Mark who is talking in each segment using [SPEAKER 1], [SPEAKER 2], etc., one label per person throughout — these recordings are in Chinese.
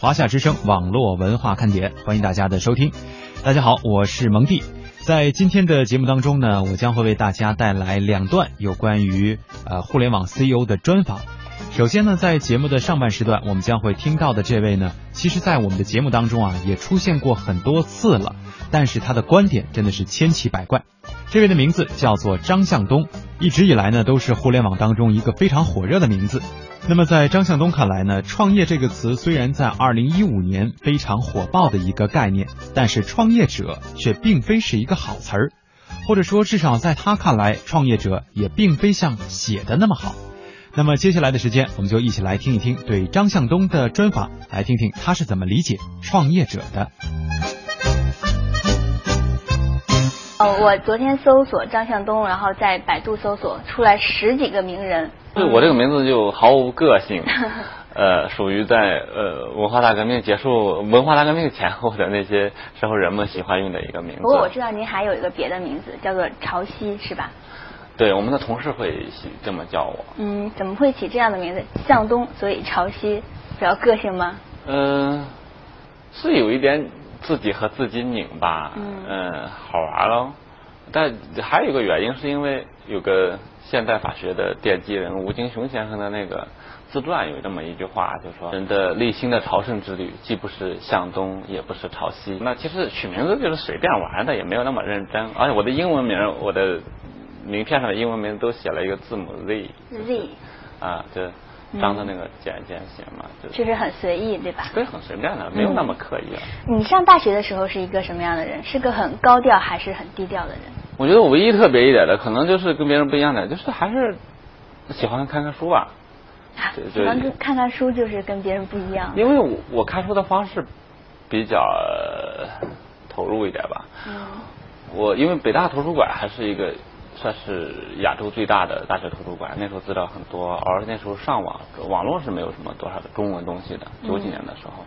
[SPEAKER 1] 华夏之声网络文化看点，欢迎大家的收听。大家好，我是蒙蒂。在今天的节目当中呢，我将会为大家带来两段有关于呃互联网 CEO 的专访。首先呢，在节目的上半时段，我们将会听到的这位呢，其实在我们的节目当中啊，也出现过很多次了，但是他的观点真的是千奇百怪。这位的名字叫做张向东，一直以来呢，都是互联网当中一个非常火热的名字。那么在张向东看来呢，创业这个词虽然在二零一五年非常火爆的一个概念，但是创业者却并非是一个好词儿，或者说至少在他看来，创业者也并非像写的那么好。那么接下来的时间，我们就一起来听一听对张向东的专访，来听听他是怎么理解创业者的。
[SPEAKER 2] 哦，我昨天搜索张向东，然后在百度搜索出来十几个名人。
[SPEAKER 3] 对我这个名字就毫无个性，呃，属于在呃文化大革命结束、文化大革命前后的那些时候人们喜欢用的一个名字。
[SPEAKER 2] 不过我知道您还有一个别的名字，叫做潮汐，是吧？
[SPEAKER 3] 对，我们的同事会这么叫我。
[SPEAKER 2] 嗯，怎么会起这样的名字？向东，所以潮汐，比较个性吗？
[SPEAKER 3] 嗯，是有一点自己和自己拧吧，嗯，好玩喽。但还有一个原因，是因为有个现代法学的奠基人吴京雄先生的那个自传有这么一句话，就说人的内心的朝圣之旅，既不是向东，也不是朝西。那其实取名字就是随便玩的，也没有那么认真。而且我的英文名，我的名片上的英文名都写了一个字母 Z。
[SPEAKER 2] Z。
[SPEAKER 3] 啊，就张的那个简简写嘛，就
[SPEAKER 2] 确实很随意，对吧？
[SPEAKER 3] 对，很随便的，没有那么刻意。
[SPEAKER 2] 你上大学的时候是一个什么样的人？是个很高调还是很低调的人？
[SPEAKER 3] 我觉得我唯一特别一点的，可能就是跟别人不一样的，就是还是喜欢看看书吧。
[SPEAKER 2] 喜欢看看书就是跟别人不一样。
[SPEAKER 3] 因为我我看书的方式比较投入一点吧。嗯。我因为北大图书馆还是一个算是亚洲最大的大学图书馆，那时候资料很多，而那时候上网网络是没有什么多少的中文东西的。九几年的时候，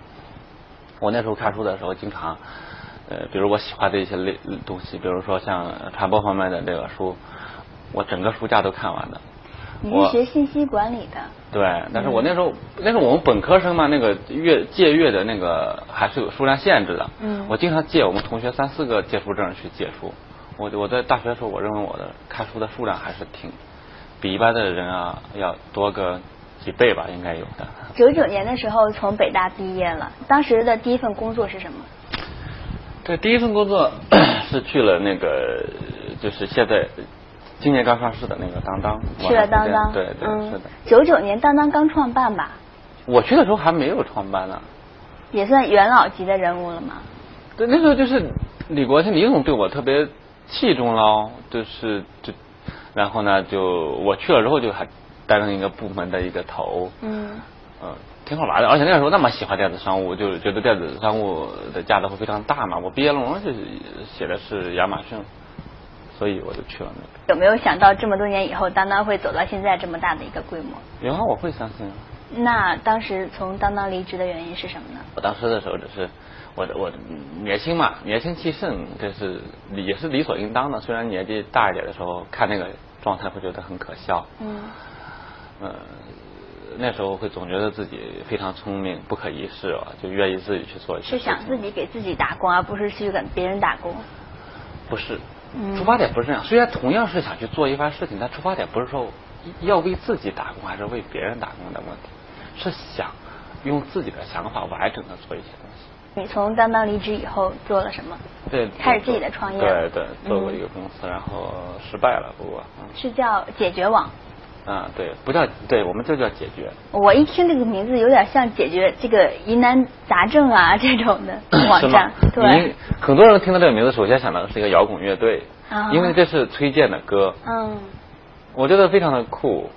[SPEAKER 3] 我那时候看书的时候经常。呃，比如我喜欢的一些类东西，比如说像传播方面的这个书，我整个书架都看完的。
[SPEAKER 2] 你是学信息管理的？
[SPEAKER 3] 对，但是我那时候，那时候我们本科生嘛，那个阅借阅的那个还是有数量限制的。嗯。我经常借我们同学三四个借书证去借书。我我在大学的时候，我认为我的看书的数量还是挺比一般的人啊要多个几倍吧，应该有的。
[SPEAKER 2] 九九年的时候从北大毕业了，当时的第一份工作是什么？
[SPEAKER 3] 对，第一份工作 是去了那个，就是现在今年刚上市的那个当当。
[SPEAKER 2] 去了当当，
[SPEAKER 3] 对对是的。
[SPEAKER 2] 九九年当当刚创办吧？
[SPEAKER 3] 我去的时候还没有创办呢。
[SPEAKER 2] 也算元老级的人物了吗？
[SPEAKER 3] 对，那时候就是李国庆李总对我特别器重喽，就是就，然后呢，就我去了之后就还担任一个部门的一个头。嗯。嗯。挺好玩的，而且那个时候那么喜欢电子商务，就觉得电子商务的价值会非常大嘛。我毕业论文是写的是亚马逊，所以我就去了那
[SPEAKER 2] 个。有没有想到这么多年以后，当当会走到现在这么大的一个规模？
[SPEAKER 3] 有啊，我会相信。
[SPEAKER 2] 那当时从当当离职的原因是什么呢？
[SPEAKER 3] 我当时的时候只是我我年轻嘛，年轻气盛，这是也是理所应当的。虽然年纪大一点的时候看那个状态会觉得很可笑。嗯。呃。那时候会总觉得自己非常聪明，不可一世啊，就愿意自己去做一些。
[SPEAKER 2] 是想自己给自己打工，而不是去给别人打工。
[SPEAKER 3] 不是，出发点不是这样。虽然同样是想去做一番事情，但出发点不是说要为自己打工还是为别人打工的问题，是想用自己的想法完整的做一些东西。
[SPEAKER 2] 你从当当离职以后做了什么？
[SPEAKER 3] 对，
[SPEAKER 2] 开始自己的创业。
[SPEAKER 3] 对对，做过一个公司，然后失败了，不过。
[SPEAKER 2] 是叫解决网。
[SPEAKER 3] 啊，对，不叫对，我们就叫解决。
[SPEAKER 2] 我一听这个名字，有点像解决这个疑难杂症啊这种的 网站。对，
[SPEAKER 3] 很多人听到这个名字，首先想到的是一个摇滚乐队，因为这是崔健的歌。嗯。我觉得非常的酷。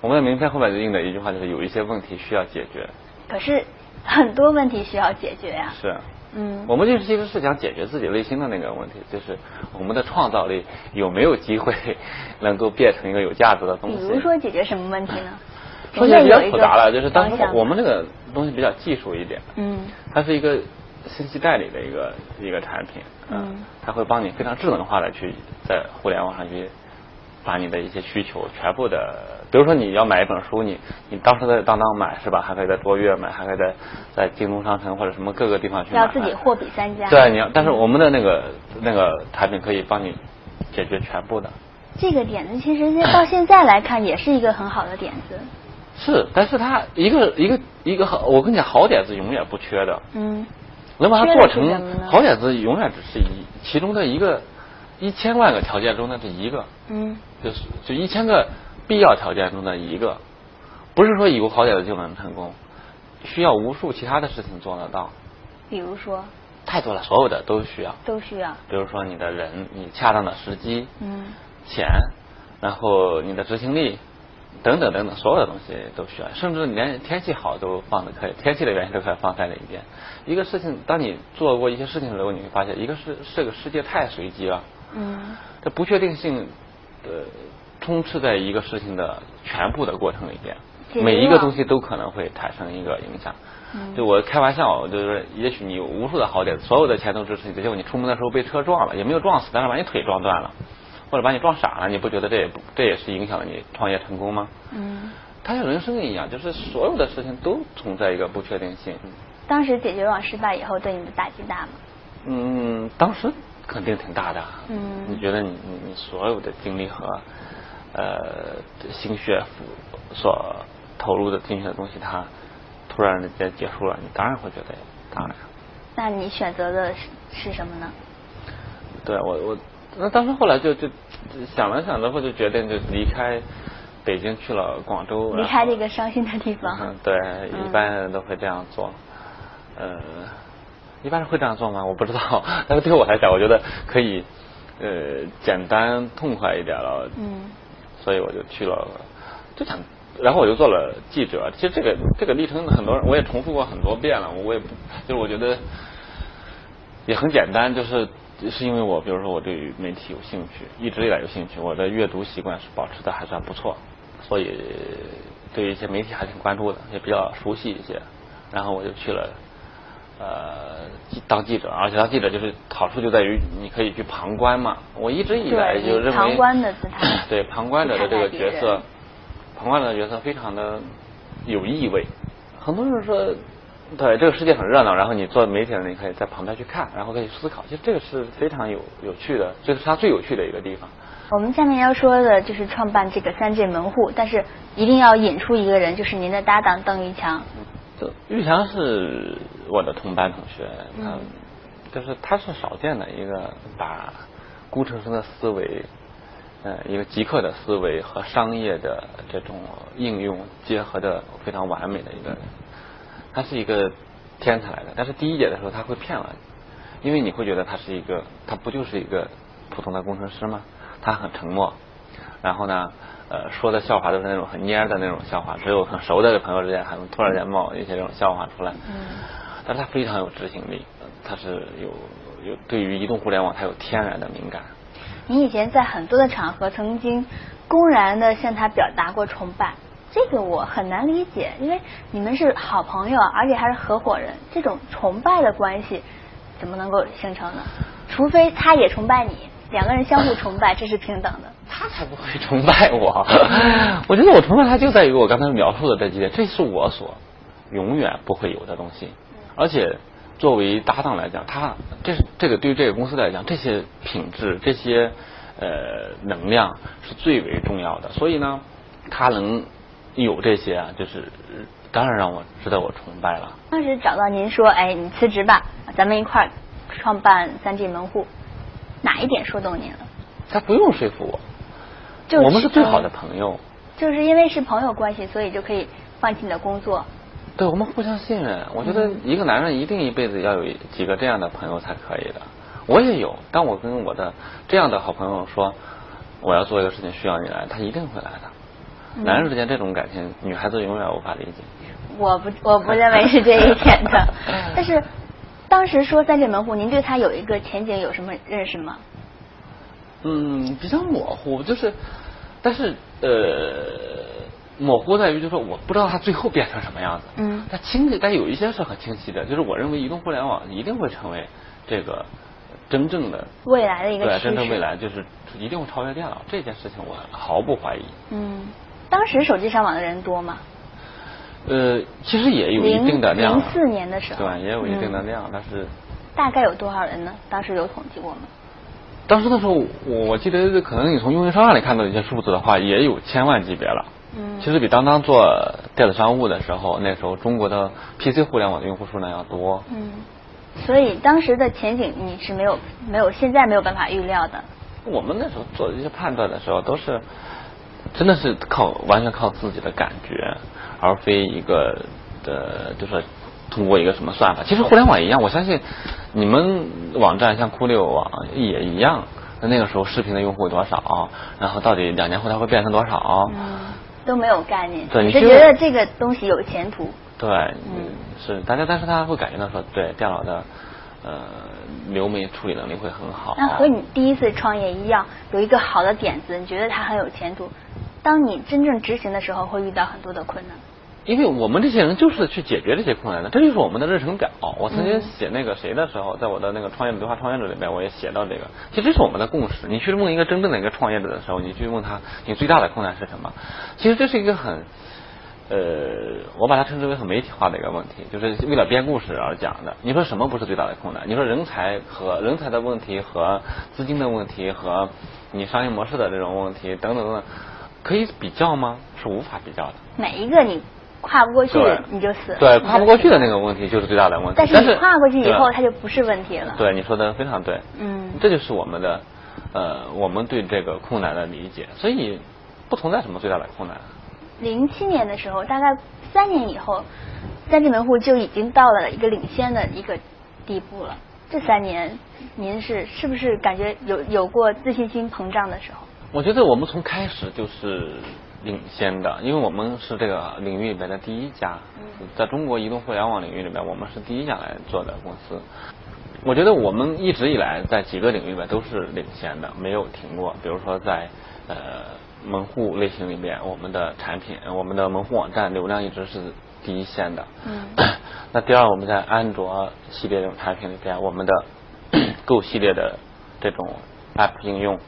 [SPEAKER 3] 我们的名片后面就印的一句话就是：有一些问题需要解决。
[SPEAKER 2] 可是很多问题需要解决呀。
[SPEAKER 3] 是。嗯，我们就是其实是想解决自己内心的那个问题，就是我们的创造力有没有机会能够变成一个有价值的东西。
[SPEAKER 2] 比如说解决什么问题呢？
[SPEAKER 3] 说起来比较复杂了，就是当时我们那个东西比较技术一点，嗯，它是一个信息代理的一个一个产品，嗯，它会帮你非常智能化的去在互联网上去把你的一些需求全部的，比如说你要买一本书，你你当时在当当买是吧？还可以在卓越买，还可以在在京东商城或者什么各个地方去买。
[SPEAKER 2] 要自己货比三家。
[SPEAKER 3] 对，你要，但是我们的那个那个产品可以帮你解决全部的。
[SPEAKER 2] 这个点子其实到现在来看也是一个很好的点子。
[SPEAKER 3] 是，但是它一个一个一个好，我跟你讲，好点子永远不缺的。
[SPEAKER 2] 嗯。
[SPEAKER 3] 能把它做成好点子，永远只是一其中的一个一千万个条件中的这一个。
[SPEAKER 2] 嗯。
[SPEAKER 3] 就是就一千个必要条件中的一个，不是说有好点的就能成功，需要无数其他的事情做得到。
[SPEAKER 2] 比如说。
[SPEAKER 3] 太多了，所有的都需要。
[SPEAKER 2] 都需要。
[SPEAKER 3] 比如说你的人，你恰当的时机。
[SPEAKER 2] 嗯。
[SPEAKER 3] 钱，然后你的执行力。等等等等，所有的东西都需要，甚至连天气好都放的可以，天气的原因都可以放在那一边。一个事情，当你做过一些事情的时候，你会发现，一个是这个世界太随机了，
[SPEAKER 2] 嗯，
[SPEAKER 3] 这不确定性呃充斥在一个事情的全部的过程里边，每一个东西都可能会产生一个影响。就我开玩笑，就是也许你有无数的好点，所有的钱都支持你，结果你出门的时候被车撞了，也没有撞死，但是把你腿撞断了。或者把你撞傻了，你不觉得这也不这也是影响了你创业成功吗？
[SPEAKER 2] 嗯，
[SPEAKER 3] 它像人生一样，就是所有的事情都存在一个不确定性。
[SPEAKER 2] 当时解决网失败以后，对你的打击大吗？
[SPEAKER 3] 嗯，当时肯定挺大的。
[SPEAKER 2] 嗯，
[SPEAKER 3] 你觉得你你你所有的精力和呃心血所投入的进去的东西，它突然之间结束了，你当然会觉得当然。
[SPEAKER 2] 那你选择的是是什么呢？
[SPEAKER 3] 对我我。那当时后来就就想了想之后，就决定就离开北京去了广州。
[SPEAKER 2] 离开这个伤心的地方。
[SPEAKER 3] 嗯，对，一般人都会这样做。呃，一般人会这样做吗？我不知道。但是对我来讲，我觉得可以呃简单痛快一点了。
[SPEAKER 2] 嗯。
[SPEAKER 3] 所以我就去了，就想，然后我就做了记者。其实这个这个历程，很多人我也重复过很多遍了。我也不，就是我觉得也很简单，就是。是因为我，比如说我对于媒体有兴趣，一直以来有兴趣，我的阅读习惯是保持的还算不错，所以对一些媒体还挺关注的，也比较熟悉一些。然后我就去了呃当记者，而且当记者就是好处就在于你可以去旁观嘛。我一直以来就认为
[SPEAKER 2] 旁观的姿态，
[SPEAKER 3] 对旁观者的这个角色，旁观者的角色非常的有意味。很多人说。对，这个世界很热闹，然后你做媒体的，你可以在旁边去看，然后可以思考，其实这个是非常有有趣的，这是它最有趣的一个地方。
[SPEAKER 2] 我们下面要说的就是创办这个三界门户，但是一定要引出一个人，就是您的搭档邓玉强。
[SPEAKER 3] 玉强是我的同班同学，嗯，就是他是少见的一个把工程师的思维，呃，一个极客的思维和商业的这种应用结合的非常完美的一个人。他是一个天才来的，但是第一节的时候他会骗了你，因为你会觉得他是一个，他不就是一个普通的工程师吗？他很沉默，然后呢，呃，说的笑话都是那种很蔫的那种笑话，只有很熟的朋友之间还能突然间冒一些这种笑话出来。
[SPEAKER 2] 嗯。
[SPEAKER 3] 但是他非常有执行力，他是有有对于移动互联网他有天然的敏感。
[SPEAKER 2] 你以前在很多的场合曾经公然的向他表达过崇拜。这个我很难理解，因为你们是好朋友，而且还是合伙人，这种崇拜的关系怎么能够形成呢？除非他也崇拜你，两个人相互崇拜，这是平等的。
[SPEAKER 3] 他才不会崇拜我，我觉得我崇拜他就在于我刚才描述的这几点，这是我所永远不会有的东西。而且作为搭档来讲，他这是这个对于这个公司来讲，这些品质、这些呃能量是最为重要的。所以呢，他能。有这些啊，就是当然让我值得我崇拜了。
[SPEAKER 2] 当时找到您说，哎，你辞职吧，咱们一块儿创办三 G 门户，哪一点说动您了？
[SPEAKER 3] 他不用说服我，
[SPEAKER 2] 就
[SPEAKER 3] 我们是最好的朋友。
[SPEAKER 2] 就是因为是朋友关系，所以就可以放弃你的工作。
[SPEAKER 3] 对，我们互相信任。我觉得一个男人一定一辈子要有几个这样的朋友才可以的。我也有，当我跟我的这样的好朋友说我要做一个事情需要你来，他一定会来的。男人之间这种感情，女孩子永远无法理解。
[SPEAKER 2] 我不，我不认为是这一点的。但是当时说三界门户，您对它有一个前景有什么认识吗？
[SPEAKER 3] 嗯，比较模糊，就是，但是呃，模糊在于就是说，我不知道它最后变成什么样子。
[SPEAKER 2] 嗯。
[SPEAKER 3] 它清晰，但有一些是很清晰的，就是我认为移动互联网一定会成为这个真正的
[SPEAKER 2] 未来的一个
[SPEAKER 3] 对，真正未来就是一定会超越电脑，这件事情我毫不怀疑。
[SPEAKER 2] 嗯，当时手机上网的人多吗？
[SPEAKER 3] 呃，其实也有一定的量。
[SPEAKER 2] 零四年的时候。
[SPEAKER 3] 对，也有一定的量，但是。
[SPEAKER 2] 大概有多少人呢？当时有统计过吗？
[SPEAKER 3] 当时的时候，我记得可能你从运营商那里看到一些数字的话，也有千万级别了。
[SPEAKER 2] 嗯。
[SPEAKER 3] 其实比当当做电子商务的时候，那时候中国的 PC 互联网的用户数量要多。
[SPEAKER 2] 嗯。所以当时的前景你是没有没有现在没有办法预料的。
[SPEAKER 3] 我们那时候做一些判断的时候，都是真的是靠完全靠自己的感觉，而非一个的，就是通过一个什么算法。其实互联网一样，我相信你们网站像酷六网也一样。那那个时候视频的用户多少？然后到底两年后它会变成多少？
[SPEAKER 2] 嗯，都没有概念。
[SPEAKER 3] 对，你
[SPEAKER 2] 是觉得这个东西有前途。
[SPEAKER 3] 对，嗯，是大家，但是他会感觉到说，对电脑的呃流媒处理能力会很好。
[SPEAKER 2] 那和你第一次创业一样，有一个好的点子，你觉得它很有前途，当你真正执行的时候，会遇到很多的困难。
[SPEAKER 3] 因为我们这些人就是去解决这些困难的，这就是我们的日程表。我曾经写那个谁的时候，在我的那个创业的对话创业者里面，我也写到这个。其实这是我们的共识。你去问一个真正的一个创业者的时候，你去问他，你最大的困难是什么？其实这是一个很。呃，我把它称之为很媒体化的一个问题，就是为了编故事而讲的。你说什么不是最大的困难？你说人才和人才的问题和资金的问题和你商业模式的这种问题等等等等，可以比较吗？是无法比较的。
[SPEAKER 2] 每一个你跨不过去，你就死。
[SPEAKER 3] 对，跨不过去的那个问题就是最大的问题。
[SPEAKER 2] 但是你跨过去以后，它就不是问题了。
[SPEAKER 3] 对，你说的非常对。
[SPEAKER 2] 嗯。
[SPEAKER 3] 这就是我们的呃，我们对这个困难的理解。所以不存在什么最大的困难。
[SPEAKER 2] 零七年的时候，大概三年以后，三 G 门户就已经到了一个领先的一个地步了。这三年，您是是不是感觉有有过自信心膨胀的时候？
[SPEAKER 3] 我觉得我们从开始就是领先的，因为我们是这个领域里边的第一家，在中国移动互联网领域里面，我们是第一家来做的公司。我觉得我们一直以来在几个领域里面都是领先的，没有停过。比如说在呃。门户类型里面，我们的产品，我们的门户网站流量一直是第一线的。
[SPEAKER 2] 嗯。
[SPEAKER 3] 那第二，我们在安卓系列这种产品里边，我们的 Go 系列的这种 App 应用。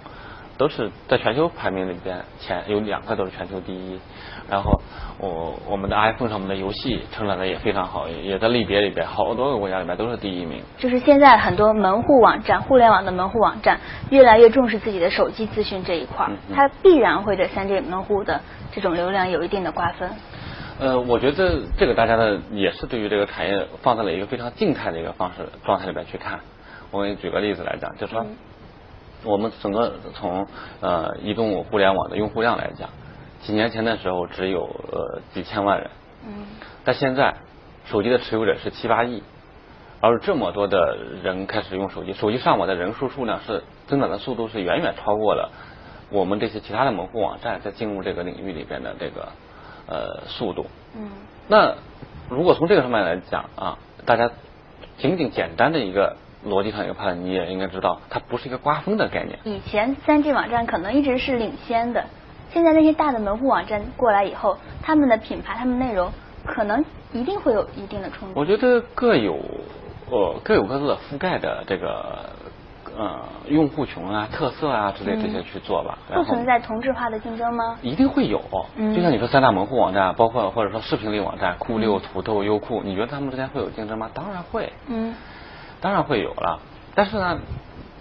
[SPEAKER 3] 都是在全球排名里边前有两个都是全球第一，然后我我们的 iPhone 上面的游戏成长的也非常好，也在类别里边好多个国家里边都是第一名。
[SPEAKER 2] 就是现在很多门户网站、互联网的门户网站越来越重视自己的手机资讯这一块，它必然会对三 G 门户的这种流量有一定的瓜分。
[SPEAKER 3] 呃，我觉得这个大家呢也是对于这个产业放在了一个非常静态的一个方式状态里边去看。我给你举个例子来讲，就说。我们整个从呃移动互联网的用户量来讲，几年前的时候只有呃几千万人，
[SPEAKER 2] 嗯，
[SPEAKER 3] 但现在手机的持有者是七八亿，而这么多的人开始用手机，手机上网的人数数量是增长的速度是远远超过了我们这些其他的门户网站在进入这个领域里边的这个呃速度，
[SPEAKER 2] 嗯，
[SPEAKER 3] 那如果从这个上面来讲啊，大家仅仅简单的一个。逻辑上一个判断，你也应该知道，它不是一个刮风的概念。
[SPEAKER 2] 以前三 G 网站可能一直是领先的，现在那些大的门户网站过来以后，他们的品牌、他们内容可能一定会有一定的冲突。
[SPEAKER 3] 我觉得各有呃各有各自的覆盖的这个呃用户群啊、特色啊之类这些去做吧。
[SPEAKER 2] 不存在同质化的竞争吗？
[SPEAKER 3] 一定会有。嗯。就像你说三大门户网站，包括或者说视频类网站，酷六、土豆、优酷，你觉得他们之间会有竞争吗？当然会。
[SPEAKER 2] 嗯。
[SPEAKER 3] 当然会有了，但是呢，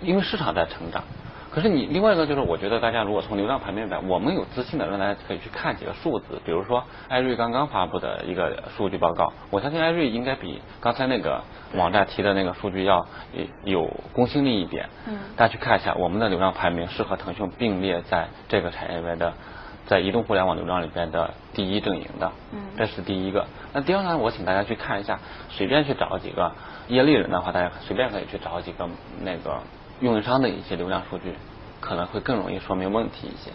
[SPEAKER 3] 因为市场在成长，可是你另外一个就是，我觉得大家如果从流量排名来，我们有自信的让大家可以去看几个数字，比如说艾瑞刚刚发布的一个数据报告，我相信艾瑞应该比刚才那个网站提的那个数据要有公信力一点。
[SPEAKER 2] 嗯。
[SPEAKER 3] 大家去看一下，我们的流量排名是和腾讯并列在这个产业里面的，在移动互联网流量里边的第一阵营的。
[SPEAKER 2] 嗯。
[SPEAKER 3] 这是第一个。那第二呢，我请大家去看一下，随便去找几个。业内人的话，大家随便可以去找几个那个运营商的一些流量数据，可能会更容易说明问题一些。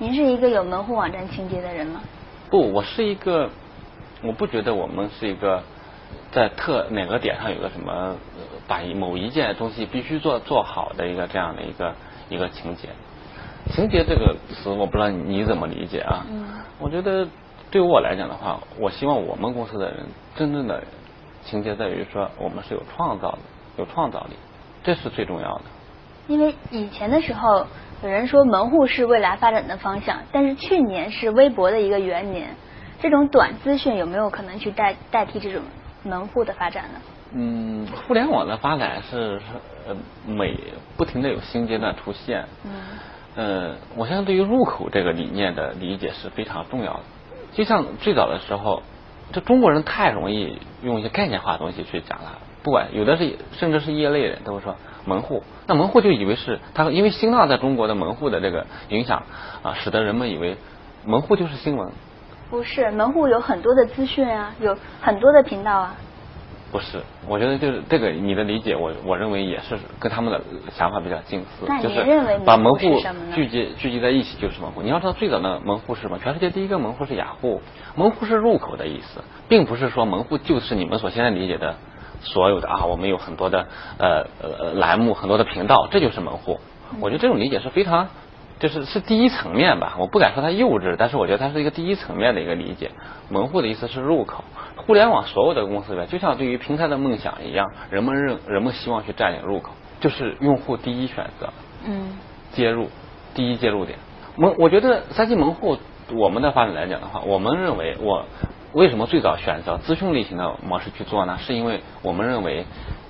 [SPEAKER 2] 您是一个有门户网站情节的人吗？
[SPEAKER 3] 不，我是一个，我不觉得我们是一个在特哪个点上有个什么把某一件东西必须做做好的一个这样的一个一个情节。情节这个词，我不知道你怎么理解啊？
[SPEAKER 2] 嗯。
[SPEAKER 3] 我觉得对于我来讲的话，我希望我们公司的人真正的。情节在于说，我们是有创造的，有创造力，这是最重要的。
[SPEAKER 2] 因为以前的时候，有人说门户是未来发展的方向，但是去年是微博的一个元年，这种短资讯有没有可能去代代替这种门户的发展呢？
[SPEAKER 3] 嗯，互联网的发展是是呃每不停的有新阶段出现。嗯。呃，我相信对于入口这个理念的理解是非常重要的。就像最早的时候，这中国人太容易用一些概念化的东西去讲了，不管有的是甚至是业内人都会说门户，那门户就以为是他因为新浪在中国的门户的这个影响啊，使得人们以为门户就是新闻。
[SPEAKER 2] 不是，门户有很多的资讯啊，有很多的频道啊。
[SPEAKER 3] 不是，我觉得就是这个你的理解，我我认为也是跟他们的想法比较近似，就是把门户聚集聚集在一起就是门户。你要知道最早的门户是什么？全世界第一个门户是雅虎，门户是入口的意思，并不是说门户就是你们所现在理解的所有的啊，我们有很多的呃呃栏目，很多的频道，这就是门户。我觉得这种理解是非常，就是是第一层面吧，我不敢说它幼稚，但是我觉得它是一个第一层面的一个理解。门户的意思是入口。互联网所有的公司里面，就像对于平台的梦想一样，人们认人们希望去占领入口，就是用户第一选择，嗯，接入第一接入点。门，我觉得三 G 门户，我们的发展来讲的话，我们认为我为什么最早选择资讯类型的模式去做呢？是因为我们认为。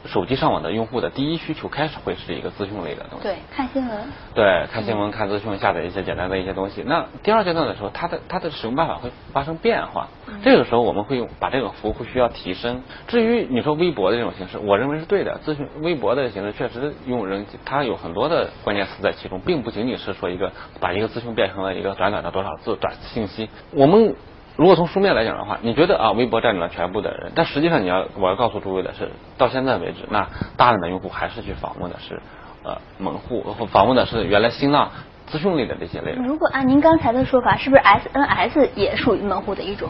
[SPEAKER 3] 手机上网的用户的第一需求开始会是一个资讯类的东西，
[SPEAKER 2] 对，看新闻，
[SPEAKER 3] 对，看新闻、看资讯、下载一些简单的一些东西。那第二阶段的时候，它的它的使用办法会发生变化，这个时候我们会用把这个服务会需要提升。至于你说微博的这种形式，我认为是对的。资讯微博的形式确实用人，它有很多的关键词在其中，并不仅仅是说一个把一个资讯变成了一个短短的多少字短信息。我们。如果从书面来讲的话，你觉得啊，微博占领了全部的人，但实际上你要我要告诉诸位的是，到现在为止，那大量的用户还是去访问的是呃门户，访问的是原来新浪资讯类的这些类。
[SPEAKER 2] 如果按您刚才的说法，是不是 SNS 也属于门户的一种？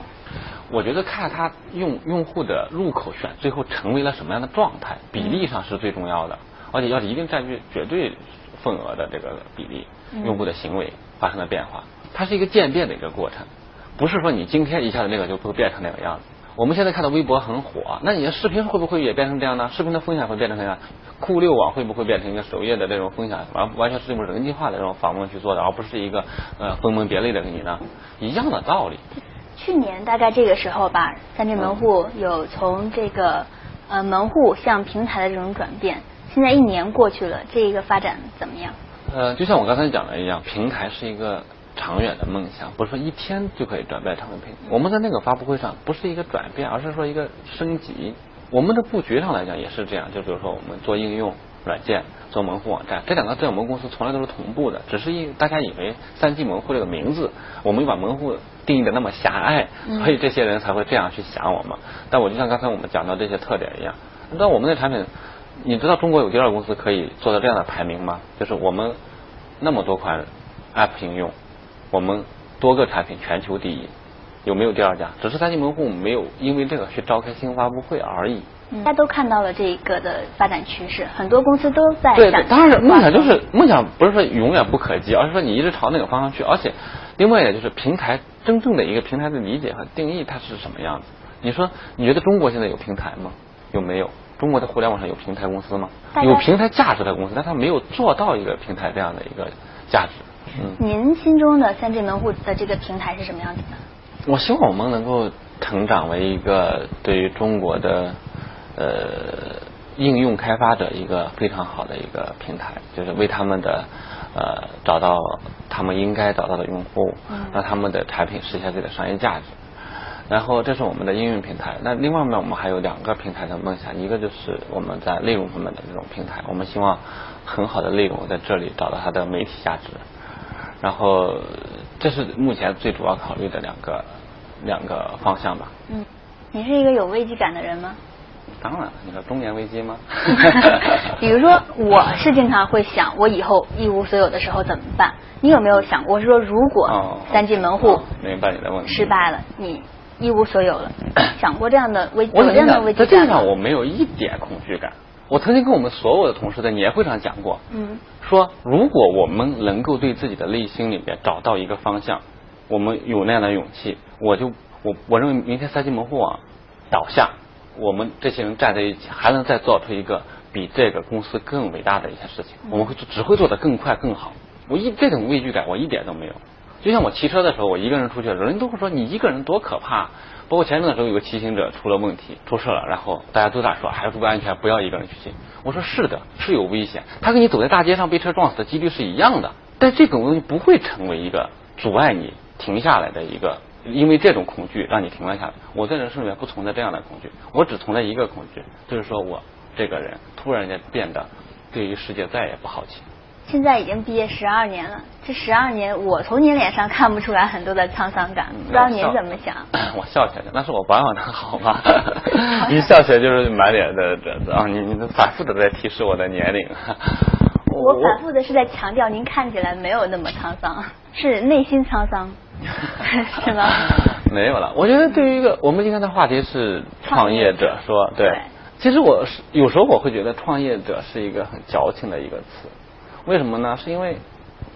[SPEAKER 3] 我觉得看他用用户的入口选，最后成为了什么样的状态，比例上是最重要的，而且要一定占据绝对份额的这个比例，用户的行为发生了变化，它是一个渐变的一个过程。不是说你今天一下子那个就会变成那个样子。我们现在看到微博很火，那你的视频会不会也变成这样呢？视频的风险会变成什么样？酷六网会不会变成一个首页的这种分享，完完全是这种人机化的这种访问去做的，而不是一个呃分门别类的给你呢？一样的道理。
[SPEAKER 2] 去年大概这个时候吧，三 G 门户有从这个呃门户向平台的这种转变。现在一年过去了，这一个发展怎么样？
[SPEAKER 3] 呃，就像我刚才讲的一样，平台是一个。长远的梦想不是说一天就可以转变成为平。我们在那个发布会上不是一个转变，而是说一个升级。我们的布局上来讲也是这样，就比如说我们做应用软件、做门户网站，这两个在我们公司从来都是同步的。只是因大家以为三 G 门户这个名字，我们又把门户定义的那么狭隘，所以这些人才会这样去想我们。但我就像刚才我们讲到这些特点一样，那我们的产品，你知道中国有第二公司可以做到这样的排名吗？就是我们那么多款 App 应用。我们多个产品全球第一，有没有第二家？只是三星门户没有因为这个去召开新发布会而已。
[SPEAKER 2] 大家都看到了这个的发展趋势，很多公司都在
[SPEAKER 3] 对，当然梦想就是梦想，不是说永远不可及，而是说你一直朝那个方向去。而且，另外一点就是平台真正的一个平台的理解和定义，它是什么样子？你说你觉得中国现在有平台吗？有没有？中国的互联网上有平台公司吗？有平台价值的公司，但它没有做到一个平台这样的一个价值。
[SPEAKER 2] 您心中的三 G 门户的这个平台是什么样子的？
[SPEAKER 3] 我希望我们能够成长为一个对于中国的呃应用开发者一个非常好的一个平台，就是为他们的呃找到他们应该找到的用户，让他们的产品实现自己的商业价值。然后这是我们的应用平台。那另外呢，我们还有两个平台的梦想，一个就是我们在内容方面的这种平台，我们希望很好的内容在这里找到它的媒体价值。然后，这是目前最主要考虑的两个两个方向吧。
[SPEAKER 2] 嗯，你是一个有危机感的人吗？
[SPEAKER 3] 当然，你说中年危机吗？
[SPEAKER 2] 比如说，我是经常会想，我以后一无所有的时候怎么办？你有没有想过？是说，如果三进门户
[SPEAKER 3] 明白你的问题
[SPEAKER 2] 失败了，你一无所有了，想过这样的危有这样的危机感？
[SPEAKER 3] 在这上我没有一点恐惧感。我曾经跟我们所有的同事在年会上讲过，嗯，说如果我们能够对自己的内心里面找到一个方向，我们有那样的勇气，我就我我认为明天三星门户网倒下，我们这些人站在一起，还能再做出一个比这个公司更伟大的一些事情，我们会只会做得更快更好。我一这种畏惧感我一点都没有。就像我骑车的时候，我一个人出去的时候，人都会说你一个人多可怕。包括前阵的时候，有个骑行者出了问题，出事了，然后大家都在说还是注意安全，不要一个人去骑。我说是的，是有危险，他跟你走在大街上被车撞死的几率是一样的。但这种东西不会成为一个阻碍你停下来的一个，因为这种恐惧让你停了下来。我在人生里面不存在这样的恐惧，我只存在一个恐惧，就是说我这个人突然间变得对于世界再也不好奇。
[SPEAKER 2] 现在已经毕业十二年了，这十二年我从您脸上看不出来很多的沧桑感，不知道您怎么想？
[SPEAKER 3] 我笑起来，那是我保养的好吗？一笑起来就是满脸的褶啊！你你反复的在提示我的年龄。
[SPEAKER 2] 我反复的是在强调，您看起来没有那么沧桑，是内心沧桑，是吗？
[SPEAKER 3] 没有了。我觉得对于一个我们今天的话题是创业者说，对，其实我是有时候我会觉得创业者是一个很矫情的一个词。为什么呢？是因为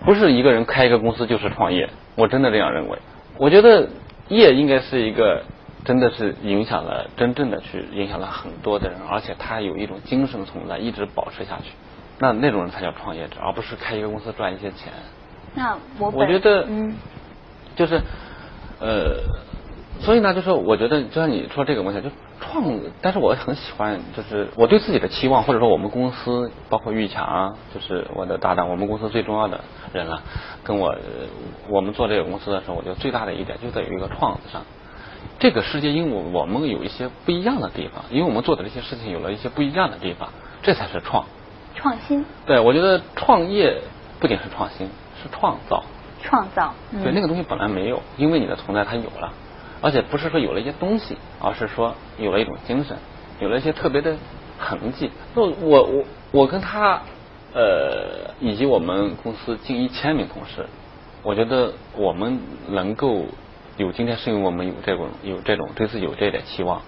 [SPEAKER 3] 不是一个人开一个公司就是创业，我真的这样认为。我觉得业应该是一个真的是影响了真正的去影响了很多的人，而且他有一种精神存在，一直保持下去。那那种人才叫创业者，而不是开一个公司赚一些钱。
[SPEAKER 2] 那我
[SPEAKER 3] 我觉得嗯，就是呃，所以呢，就是我觉得就像你说这个梦想，就。创，但是我很喜欢，就是我对自己的期望，或者说我们公司，包括玉强，就是我的搭档，我们公司最重要的人了。跟我，我们做这个公司的时候，我觉得最大的一点就在于一个创字上。这个世界因为我们有一些不一样的地方，因为我们做的这些事情有了一些不一样的地方，这才是创。
[SPEAKER 2] 创新。
[SPEAKER 3] 对，我觉得创业不仅是创新，是创造。
[SPEAKER 2] 创造。
[SPEAKER 3] 对，那个东西本来没有，因为你的存在，它有了。而且不是说有了一些东西，而是说有了一种精神，有了一些特别的痕迹。那我我我跟他呃以及我们公司近一千名同事，我觉得我们能够有今天，是因为我们有这种有这种对自己有这点期望。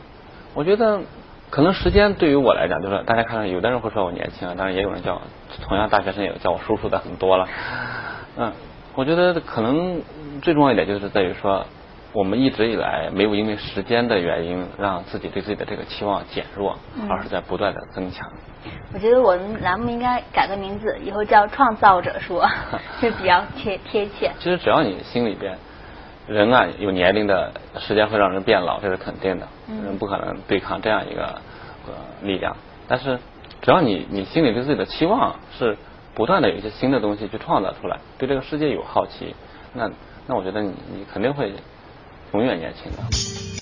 [SPEAKER 3] 我觉得可能时间对于我来讲，就是大家看到有的人会说我年轻，当然也有人叫同样大学生也叫我叔叔的很多了。嗯，我觉得可能最重要一点就是在于说。我们一直以来没有因为时间的原因让自己对自己的这个期望减弱，而是在不断的增强。
[SPEAKER 2] 我觉得我们栏目应该改个名字，以后叫“创造者说 ”，就比较贴贴切。
[SPEAKER 3] 其实只要你心里边，人啊有年龄的时间会让人变老，这是肯定的，人不可能对抗这样一个力量。但是只要你你心里对自己的期望是不断的有一些新的东西去创造出来，对这个世界有好奇，那那我觉得你你肯定会。永远年轻的。